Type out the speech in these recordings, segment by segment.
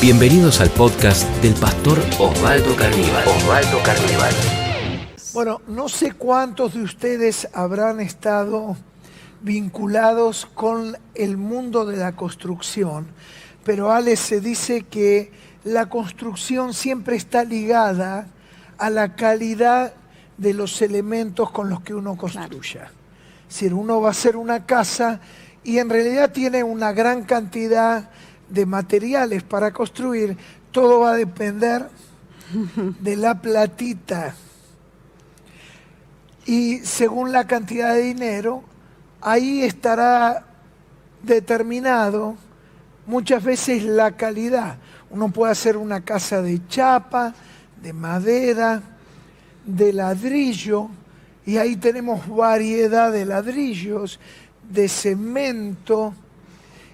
Bienvenidos al podcast del pastor Osvaldo Carníbal. Osvaldo Carníbal. Bueno, no sé cuántos de ustedes habrán estado vinculados con el mundo de la construcción, pero Alex se dice que la construcción siempre está ligada a la calidad de los elementos con los que uno construya. Es decir, uno va a hacer una casa y en realidad tiene una gran cantidad de materiales para construir, todo va a depender de la platita. Y según la cantidad de dinero, ahí estará determinado muchas veces la calidad. Uno puede hacer una casa de chapa, de madera, de ladrillo, y ahí tenemos variedad de ladrillos, de cemento,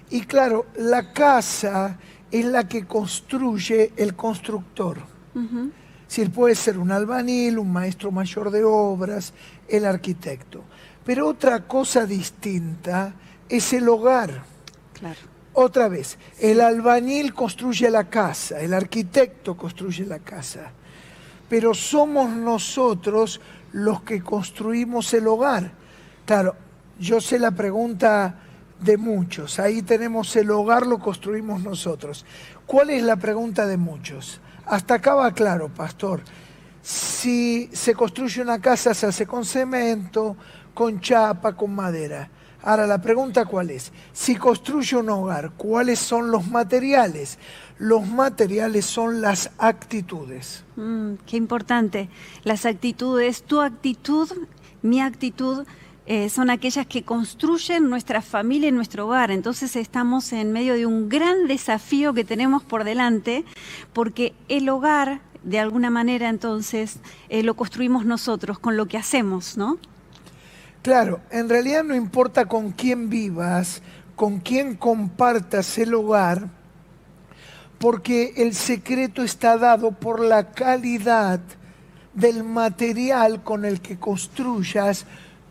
y claro, la casa es la que construye el constructor. Si él puede ser un albanil, un maestro mayor de obras, el arquitecto. Pero otra cosa distinta es el hogar. Claro. Otra vez, el albañil construye la casa, el arquitecto construye la casa, pero somos nosotros los que construimos el hogar. Claro, yo sé la pregunta de muchos. Ahí tenemos el hogar, lo construimos nosotros. ¿Cuál es la pregunta de muchos? Hasta acá va claro, pastor. Si se construye una casa, se hace con cemento, con chapa, con madera. Ahora, la pregunta cuál es? Si construye un hogar, ¿cuáles son los materiales? Los materiales son las actitudes. Mm, qué importante. Las actitudes, tu actitud, mi actitud, eh, son aquellas que construyen nuestra familia y nuestro hogar. Entonces estamos en medio de un gran desafío que tenemos por delante, porque el hogar, de alguna manera, entonces, eh, lo construimos nosotros con lo que hacemos, ¿no? Claro, en realidad no importa con quién vivas, con quién compartas el hogar, porque el secreto está dado por la calidad del material con el que construyas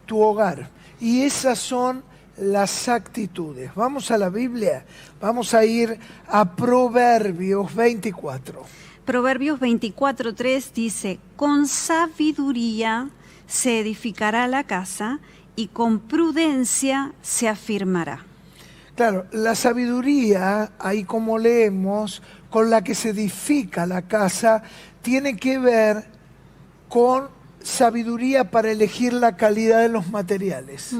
tu hogar. Y esas son las actitudes. Vamos a la Biblia, vamos a ir a Proverbios 24. Proverbios 24.3 dice, con sabiduría se edificará la casa y con prudencia se afirmará. Claro, la sabiduría, ahí como leemos, con la que se edifica la casa, tiene que ver con sabiduría para elegir la calidad de los materiales.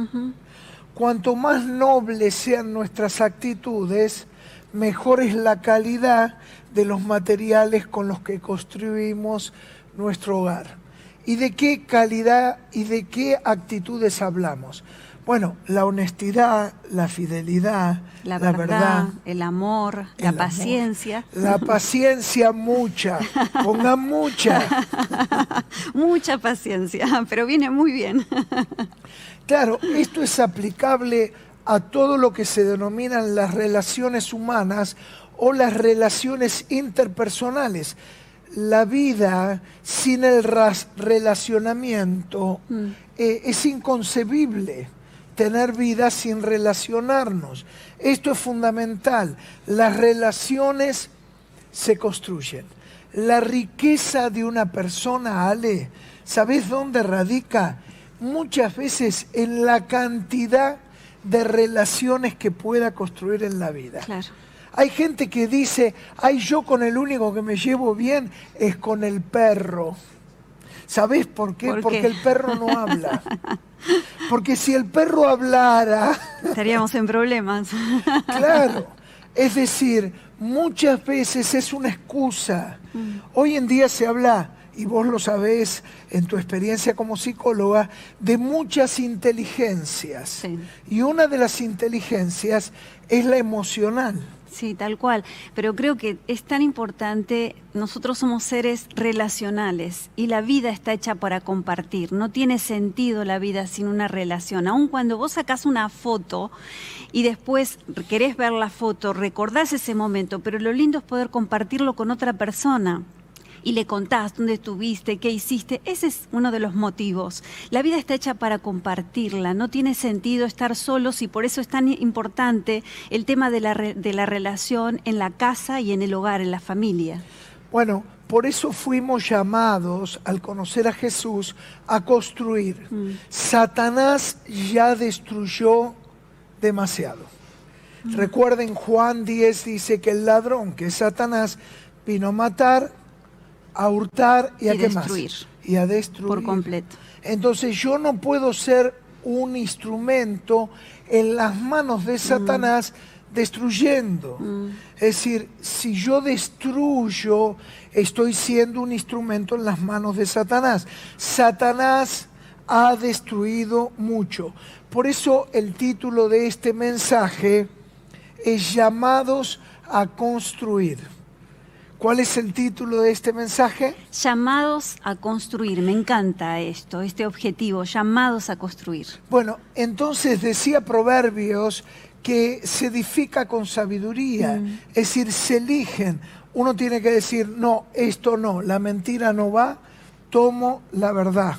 Cuanto más nobles sean nuestras actitudes, mejor es la calidad de los materiales con los que construimos nuestro hogar. ¿Y de qué calidad y de qué actitudes hablamos? Bueno, la honestidad, la fidelidad, la verdad, el amor, la paciencia. La paciencia mucha, ponga mucha. mucha paciencia, pero viene muy bien. claro, esto es aplicable a todo lo que se denominan las relaciones humanas o las relaciones interpersonales. La vida sin el relacionamiento mm. eh, es inconcebible tener vida sin relacionarnos. Esto es fundamental. Las relaciones se construyen. La riqueza de una persona, Ale, ¿sabes dónde radica? Muchas veces en la cantidad de relaciones que pueda construir en la vida. Claro. Hay gente que dice, ay, yo con el único que me llevo bien es con el perro. ¿Sabés por qué? Porque el perro no habla. Porque si el perro hablara... Estaríamos en problemas. Claro. Es decir, muchas veces es una excusa. Mm. Hoy en día se habla, y vos lo sabés en tu experiencia como psicóloga, de muchas inteligencias. Y una de las inteligencias es la emocional. Sí, tal cual. Pero creo que es tan importante, nosotros somos seres relacionales y la vida está hecha para compartir. No tiene sentido la vida sin una relación. Aun cuando vos sacás una foto y después querés ver la foto, recordás ese momento, pero lo lindo es poder compartirlo con otra persona. Y le contás dónde estuviste, qué hiciste, ese es uno de los motivos. La vida está hecha para compartirla, no tiene sentido estar solos y por eso es tan importante el tema de la, de la relación en la casa y en el hogar, en la familia. Bueno, por eso fuimos llamados al conocer a Jesús a construir. Mm. Satanás ya destruyó demasiado. Mm. Recuerden, Juan 10 dice que el ladrón, que es Satanás, vino a matar, a hurtar y, a destruir. Y a destruir. Por completo. Entonces yo no puedo ser un instrumento en las manos de mm. Satanás destruyendo. Mm. Es decir, si yo destruyo, estoy siendo un instrumento en las manos de Satanás. Satanás ha destruido mucho. Por eso el título de este mensaje es llamados a construir. ¿Cuál es el título de este mensaje? Llamados a construir. Me encanta esto, este objetivo, llamados a construir. Bueno, entonces decía Proverbios que se edifica con sabiduría, mm. es decir, se eligen. Uno tiene que decir, no, esto no, la mentira no va, tomo la verdad.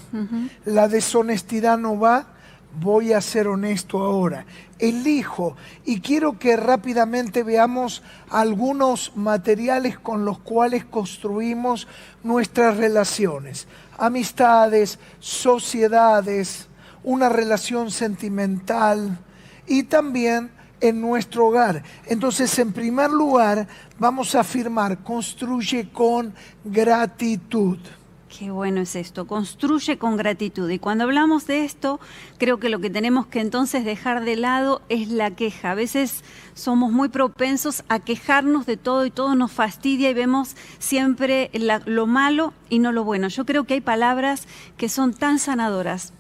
La deshonestidad no va, voy a ser honesto ahora. Elijo y quiero que rápidamente veamos algunos materiales con los cuales construimos nuestras relaciones, amistades, sociedades, una relación sentimental y también en nuestro hogar. Entonces, en primer lugar, vamos a afirmar, construye con gratitud. Qué bueno es esto, construye con gratitud. Y cuando hablamos de esto, creo que lo que tenemos que entonces dejar de lado es la queja. A veces somos muy propensos a quejarnos de todo y todo nos fastidia y vemos siempre lo malo y no lo bueno. Yo creo que hay palabras que son tan sanadoras,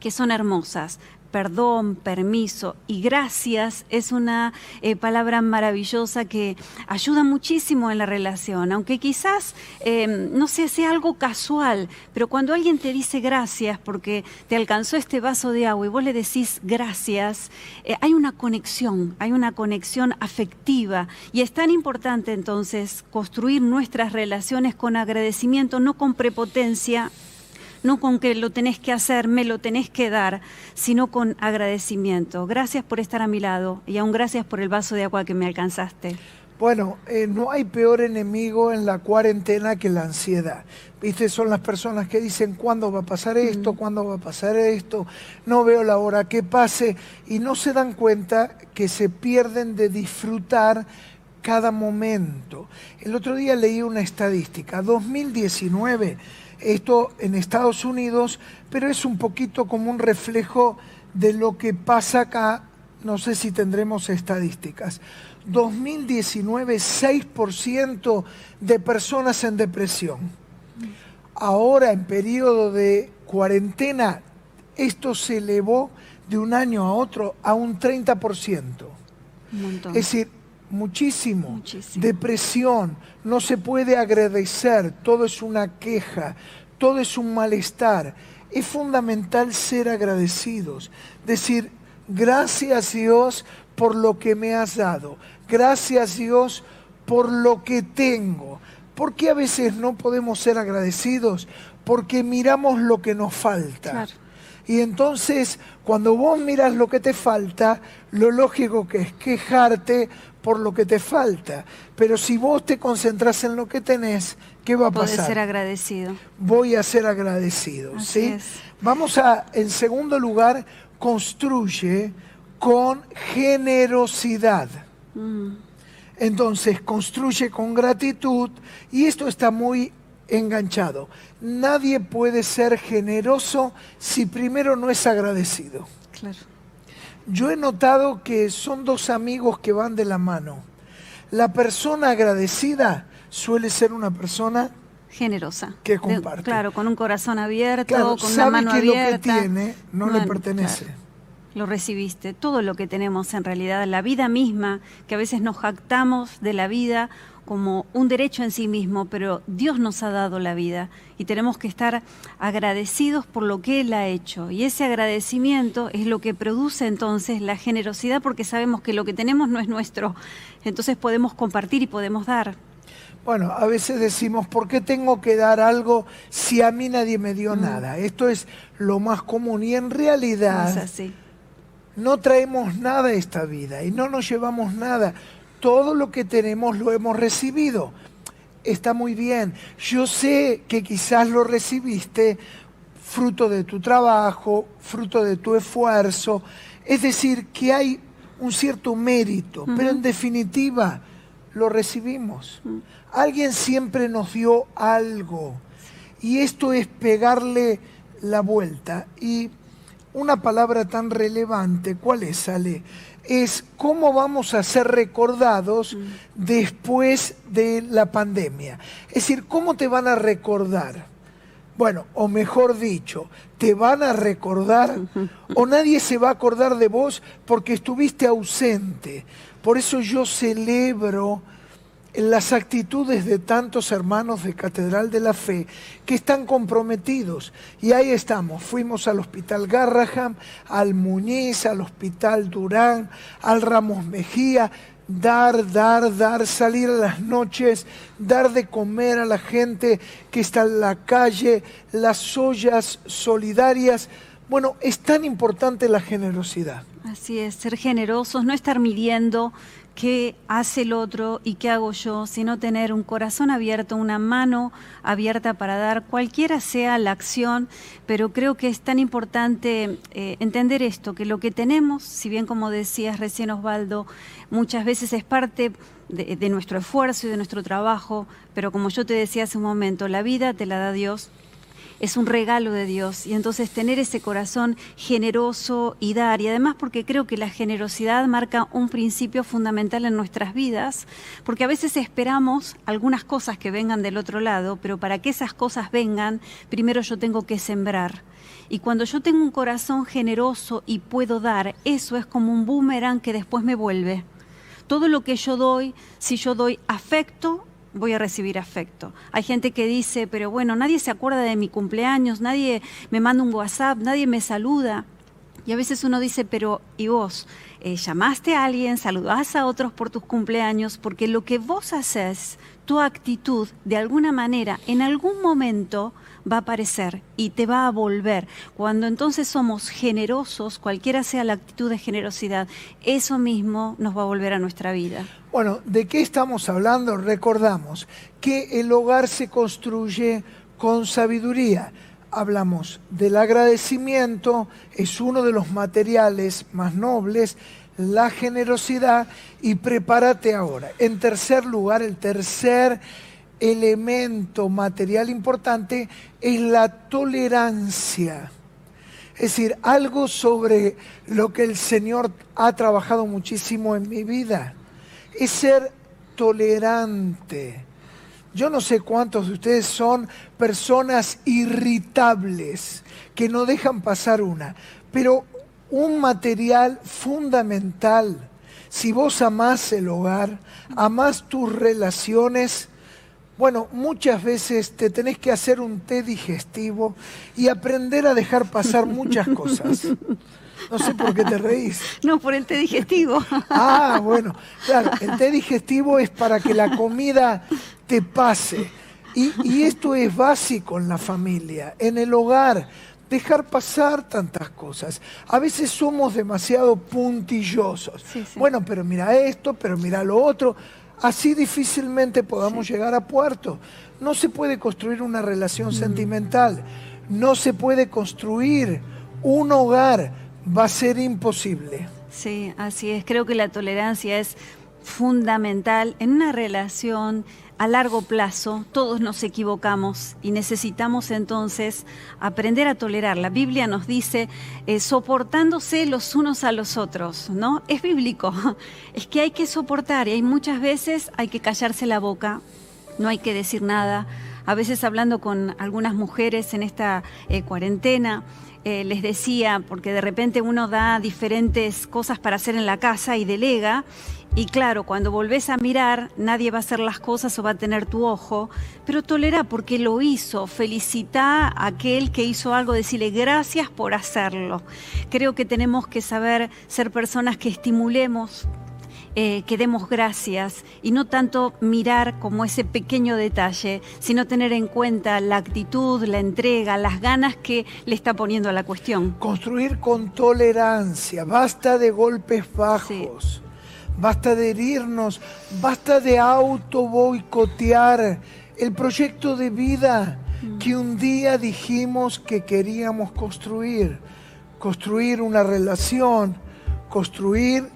que son hermosas perdón, permiso y gracias es una eh, palabra maravillosa que ayuda muchísimo en la relación, aunque quizás, em, no sé, sea algo casual, pero cuando alguien te dice gracias porque te alcanzó este vaso de agua y vos le decís gracias, eh, hay una conexión, hay una conexión afectiva y es tan importante entonces construir nuestras relaciones con agradecimiento, no con prepotencia, no con que lo tenés que hacer, me lo tenés que dar, sino con agradecimiento. Gracias por estar a mi lado y aún gracias por el vaso de agua que me alcanzaste. Bueno, eh, no hay peor enemigo en la cuarentena que la ansiedad. ¿Viste? Son las personas que dicen cuándo va a pasar esto, cuándo va a pasar esto, no veo la hora que pase y no se dan cuenta que se pierden de disfrutar cada momento. El otro día leí una estadística, 2019 esto en Estados Unidos, pero es un poquito como un reflejo de lo que pasa acá, no sé si tendremos estadísticas. 2019, 6% de personas en depresión. Ahora, en periodo de cuarentena, esto se elevó de un año a otro a un 30%. Es decir, muchísimo. Depresión, no se puede agradecer, todo es una queja, todo es un malestar. Es fundamental ser agradecidos, decir, gracias Dios por lo que me has dado, gracias Dios por lo que tengo. ¿Por qué a veces no podemos ser agradecidos? Porque miramos lo que nos falta. Y entonces, cuando vos miras lo que te falta, lo lógico que es quejarte por lo que te falta. Pero si vos te concentras en lo que tenés, ¿qué va a pasar? Podés ser agradecido. Voy a ser agradecido, ¿sí? Vamos a, en segundo lugar, construye con generosidad. Mm. Entonces, construye con gratitud y esto está muy enganchado. Nadie puede ser generoso si primero no es agradecido. Claro. Yo he notado que son dos amigos que van de la mano. La persona agradecida suele ser una persona generosa. Que comparte. claro, con un corazón abierto, con una mano que Lo que tiene no le pertenece. Lo recibiste, todo lo que tenemos en realidad, la vida misma, que a veces nos jactamos de la vida como un derecho en sí mismo, pero Dios nos ha dado la vida y tenemos que estar agradecidos por lo que Él ha hecho. Y ese agradecimiento es lo que produce entonces la generosidad porque sabemos que lo que tenemos no es nuestro, entonces podemos compartir y podemos dar. Bueno, a veces decimos, ¿por qué tengo que dar algo si a mí nadie me dio Mm. nada? Esto es lo más común y en realidad Es así. No traemos nada a esta vida y no nos llevamos nada. Todo lo que tenemos lo hemos recibido. Está muy bien. Yo sé que quizás lo recibiste fruto de tu trabajo, fruto de tu esfuerzo. Es decir, que hay un cierto mérito, pero en definitiva lo recibimos. Alguien siempre nos dio algo. Y esto es pegarle la vuelta. Y una palabra tan relevante, ¿cuál es, Ale? Es cómo vamos a ser recordados después de la pandemia. Es decir, ¿cómo te van a recordar? Bueno, o mejor dicho, te van a recordar o nadie se va a acordar de vos porque estuviste ausente. Por eso yo celebro las actitudes de tantos hermanos de Catedral de la Fe que están comprometidos. Y ahí estamos, fuimos al Hospital Garraham, al Muñiz, al Hospital Durán, al Ramos Mejía, dar, dar, dar, salir a las noches, dar de comer a la gente que está en la calle, las ollas solidarias. Bueno, es tan importante la generosidad. Así es, ser generosos, no estar midiendo qué hace el otro y qué hago yo, sino tener un corazón abierto, una mano abierta para dar, cualquiera sea la acción, pero creo que es tan importante eh, entender esto, que lo que tenemos, si bien como decías recién Osvaldo, muchas veces es parte de, de nuestro esfuerzo y de nuestro trabajo, pero como yo te decía hace un momento, la vida te la da Dios es un regalo de Dios. Y entonces tener ese corazón generoso y dar y además porque creo que la generosidad marca un principio fundamental en nuestras vidas porque a veces esperamos algunas cosas que vengan del otro lado pero para que esas cosas vengan primero yo tengo que sembrar. Y cuando yo tengo un corazón generoso y puedo dar eso es como un boomerang que después me vuelve. Todo lo que yo doy si yo doy afecto voy a recibir afecto. Hay gente que dice, pero bueno, nadie se acuerda de mi cumpleaños, nadie me manda un WhatsApp, nadie me saluda. Y a veces uno dice, pero ¿y vos? Eh, ¿Llamaste a alguien? ¿Saludás a otros por tus cumpleaños? Porque lo que vos haces, tu actitud, de alguna manera, en algún momento va a aparecer y te va a volver. Cuando entonces somos generosos, cualquiera sea la actitud de generosidad, eso mismo nos va a volver a nuestra vida. Bueno, ¿de qué estamos hablando? Recordamos que el hogar se construye con sabiduría. Hablamos del agradecimiento, es uno de los materiales más nobles, la generosidad y prepárate ahora. En tercer lugar, el tercer elemento material importante es la tolerancia. Es decir, algo sobre lo que el Señor ha trabajado muchísimo en mi vida es ser tolerante. Yo no sé cuántos de ustedes son personas irritables que no dejan pasar una, pero un material fundamental, si vos amás el hogar, amás tus relaciones, bueno, muchas veces te tenés que hacer un té digestivo y aprender a dejar pasar muchas cosas. No sé por qué te reís. No, por el té digestivo. Ah, bueno, claro, el té digestivo es para que la comida te pase. Y, y esto es básico en la familia, en el hogar, dejar pasar tantas cosas. A veces somos demasiado puntillosos. Sí, sí. Bueno, pero mira esto, pero mira lo otro. Así difícilmente podamos llegar a puerto. No se puede construir una relación sentimental. No se puede construir un hogar. Va a ser imposible. Sí, así es. Creo que la tolerancia es fundamental en una relación a largo plazo. Todos nos equivocamos y necesitamos entonces aprender a tolerar. La Biblia nos dice eh, soportándose los unos a los otros, ¿no? Es bíblico. Es que hay que soportar y hay muchas veces hay que callarse la boca, no hay que decir nada. A veces hablando con algunas mujeres en esta eh, cuarentena, eh, les decía, porque de repente uno da diferentes cosas para hacer en la casa y delega, y claro, cuando volvés a mirar, nadie va a hacer las cosas o va a tener tu ojo, pero tolera porque lo hizo, felicita a aquel que hizo algo, decirle gracias por hacerlo. Creo que tenemos que saber ser personas que estimulemos eh, que demos gracias y no tanto mirar como ese pequeño detalle, sino tener en cuenta la actitud, la entrega, las ganas que le está poniendo a la cuestión. Construir con tolerancia, basta de golpes bajos. Basta de herirnos, basta de auto boicotear el proyecto de vida que un día dijimos que queríamos construir. Construir una relación, construir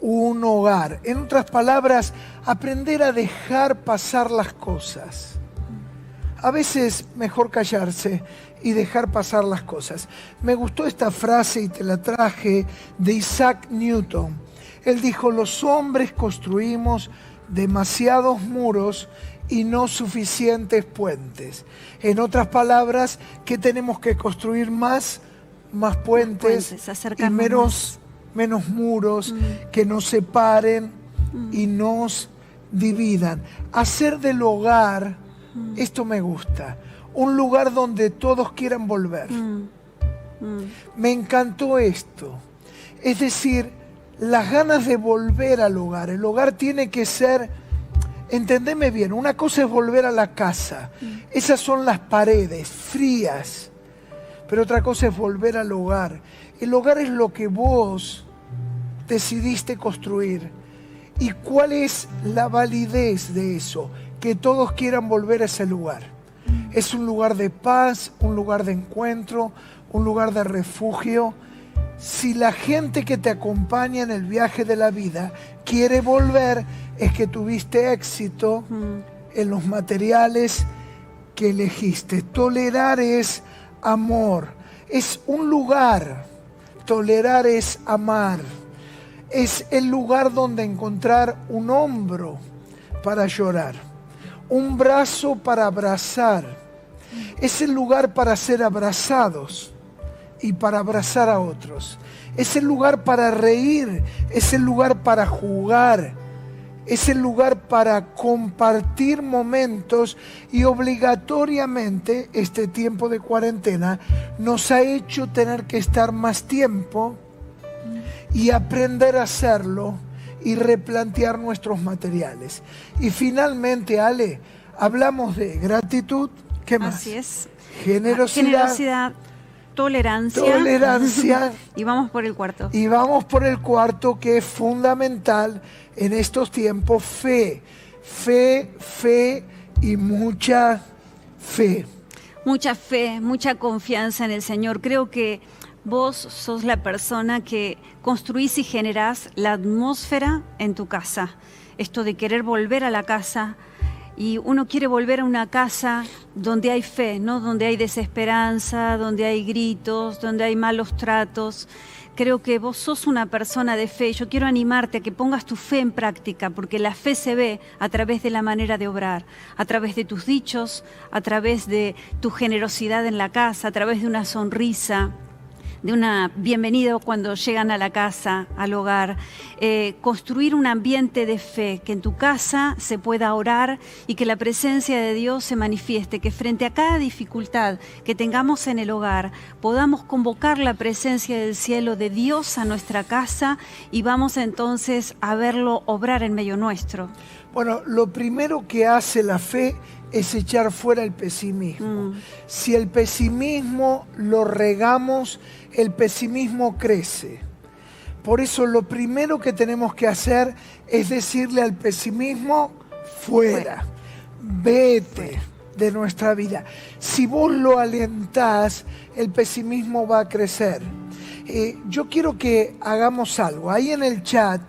un hogar. En otras palabras, aprender a dejar pasar las cosas. A veces mejor callarse y dejar pasar las cosas. Me gustó esta frase y te la traje de Isaac Newton. Él dijo, los hombres construimos demasiados muros y no suficientes puentes. En otras palabras, que tenemos que construir más, más puentes, y menos, menos muros mm. que nos separen mm. y nos dividan. Hacer del hogar, mm. esto me gusta, un lugar donde todos quieran volver. Me encantó esto. Es decir, las ganas de volver al hogar. El hogar tiene que ser entendeme bien, una cosa es volver a la casa, esas son las paredes frías, pero otra cosa es volver al hogar. El hogar es lo que vos decidiste construir. ¿Y cuál es la validez de eso? Que todos quieran volver a ese lugar. Es un lugar de paz, un lugar de encuentro, un lugar de refugio. Si la gente que te acompaña en el viaje de la vida quiere volver, es que tuviste éxito en los materiales que elegiste. Tolerar es amor, es un lugar. Tolerar es amar. Es el lugar donde encontrar un hombro para llorar, un brazo para abrazar. Es el lugar para ser abrazados y para abrazar a otros. Es el lugar para reír, es el lugar para jugar, es el lugar para compartir momentos y obligatoriamente este tiempo de cuarentena nos ha hecho tener que estar más tiempo y aprender a hacerlo y replantear nuestros materiales. Y finalmente, Ale, hablamos de gratitud, ¿qué más? Así es. Generosidad. Generosidad tolerancia. Tolerancia. y vamos por el cuarto. Y vamos por el cuarto que es fundamental en estos tiempos, fe. Fe, fe y mucha fe. Mucha fe, mucha confianza en el Señor. Creo que vos sos la persona que construís y generás la atmósfera en tu casa. Esto de querer volver a la casa, y uno quiere volver a una casa donde hay fe, ¿no? Donde hay desesperanza, donde hay gritos, donde hay malos tratos. Creo que vos sos una persona de fe. Yo quiero animarte a que pongas tu fe en práctica, porque la fe se ve a través de la manera de obrar, a través de tus dichos, a través de tu generosidad en la casa, a través de una sonrisa, de una bienvenida cuando llegan a la casa, al hogar, eh, construir un ambiente de fe, que en tu casa se pueda orar y que la presencia de Dios se manifieste, que frente a cada dificultad que tengamos en el hogar podamos convocar la presencia del cielo de Dios a nuestra casa y vamos entonces a verlo obrar en medio nuestro. Bueno, lo primero que hace la fe es echar fuera el pesimismo. Mm. Si el pesimismo lo regamos, el pesimismo crece. Por eso lo primero que tenemos que hacer es decirle al pesimismo, fuera, vete de nuestra vida. Si vos lo alentás, el pesimismo va a crecer. Eh, yo quiero que hagamos algo. Ahí en el chat,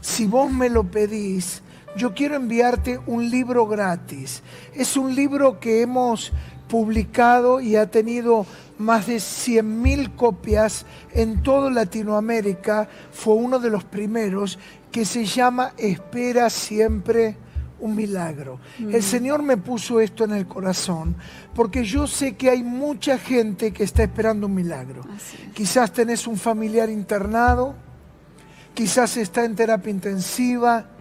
si vos me lo pedís, yo quiero enviarte un libro gratis. Es un libro que hemos publicado y ha tenido más de 100.000 copias en toda Latinoamérica. Fue uno de los primeros que se llama Espera siempre un milagro. El mm. Señor me puso esto en el corazón porque yo sé que hay mucha gente que está esperando un milagro. Quizás tenés un familiar internado, quizás está en terapia intensiva,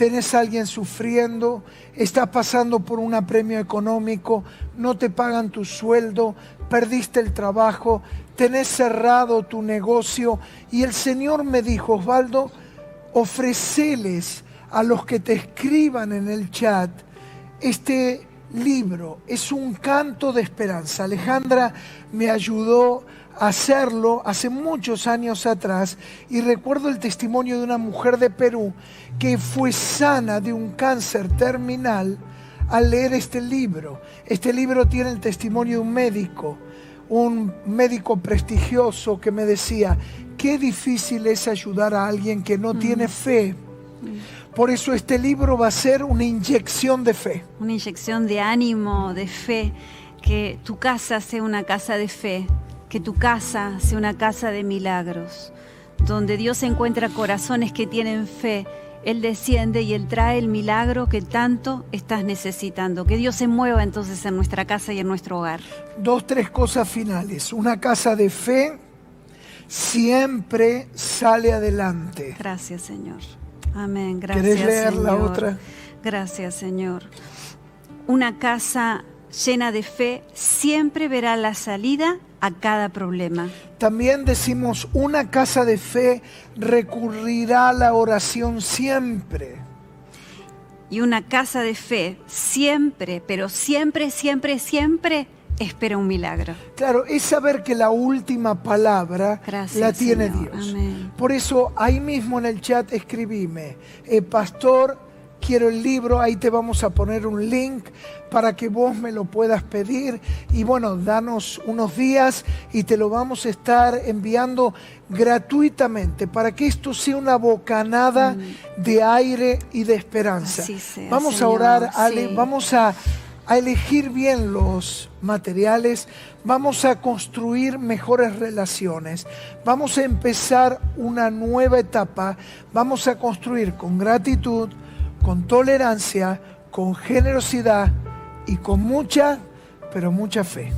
tenés a alguien sufriendo, estás pasando por un apremio económico, no te pagan tu sueldo, perdiste el trabajo, tenés cerrado tu negocio y el Señor me dijo, Osvaldo, ofreceles a los que te escriban en el chat este libro. Es un canto de esperanza. Alejandra me ayudó hacerlo hace muchos años atrás y recuerdo el testimonio de una mujer de Perú que fue sana de un cáncer terminal al leer este libro. Este libro tiene el testimonio de un médico, un médico prestigioso que me decía, qué difícil es ayudar a alguien que no tiene fe. Por eso este libro va a ser una inyección de fe. Una inyección de ánimo, de fe, que tu casa sea una casa de fe, que tu casa sea una casa de milagros, donde Dios encuentra corazones que tienen fe él desciende y Él trae el milagro que tanto estás necesitando. Que Dios se mueva entonces en nuestra casa y en nuestro hogar. Dos, tres cosas finales. Una casa de fe siempre sale adelante. Gracias, Señor. Amén. Gracias. ¿Querés leer la otra? Gracias, Señor. Una casa llena de fe siempre verá la salida a cada problema. También decimos, una casa de fe recurrirá a la oración siempre. Y una casa de fe siempre, pero siempre, siempre, siempre espera un milagro. Claro, es saber que la última palabra la tiene Dios. Por eso ahí mismo en el chat escribime, eh, pastor, quiero el libro, ahí te vamos a poner un link para que vos me lo puedas pedir y bueno, danos unos días y te lo vamos a estar enviando gratuitamente para que esto sea una bocanada mm. de aire y de esperanza. vamos a orar, Ale, vamos a, a elegir bien los materiales, vamos a construir mejores relaciones, vamos a empezar una nueva etapa, vamos a construir con gratitud, con tolerancia, con generosidad y con mucha, pero mucha fe.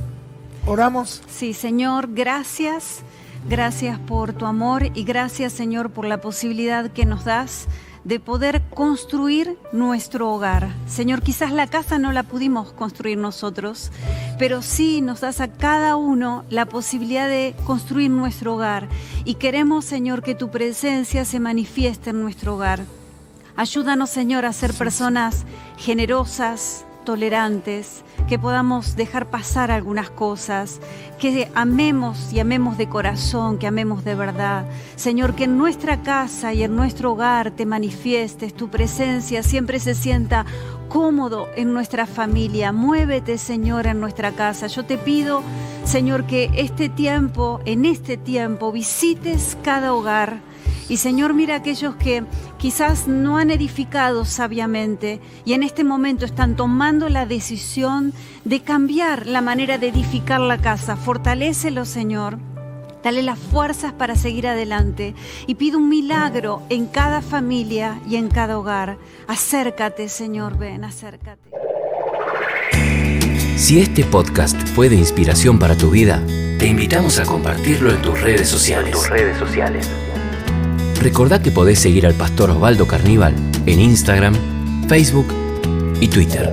Oramos. Sí, Señor, gracias. Gracias por tu amor y gracias, Señor, por la posibilidad que nos das de poder construir nuestro hogar. Señor, quizás la casa no la pudimos construir nosotros, pero sí nos das a cada uno la posibilidad de construir nuestro hogar. Y queremos, Señor, que tu presencia se manifieste en nuestro hogar. Ayúdanos, Señor, a ser personas generosas, tolerantes, que podamos dejar pasar algunas cosas, que amemos y amemos de corazón, que amemos de verdad. Señor, que en nuestra casa y en nuestro hogar te manifiestes, tu presencia siempre se sienta cómodo en nuestra familia. Muévete, Señor, en nuestra casa. Yo te pido, Señor, que este tiempo, en este tiempo, visites cada hogar y Señor, mira aquellos que quizás no han edificado sabiamente y en este momento están tomando la decisión de cambiar la manera de edificar la casa. Fortalécelo, Señor. Dale las fuerzas para seguir adelante y pido un milagro en cada familia y en cada hogar. Acércate, Señor, ven, acércate. Si este podcast fue de inspiración para tu vida, te invitamos a compartirlo en tus redes sociales. tus redes sociales. Recordá que podés seguir al pastor Osvaldo Carníbal en Instagram, Facebook y Twitter.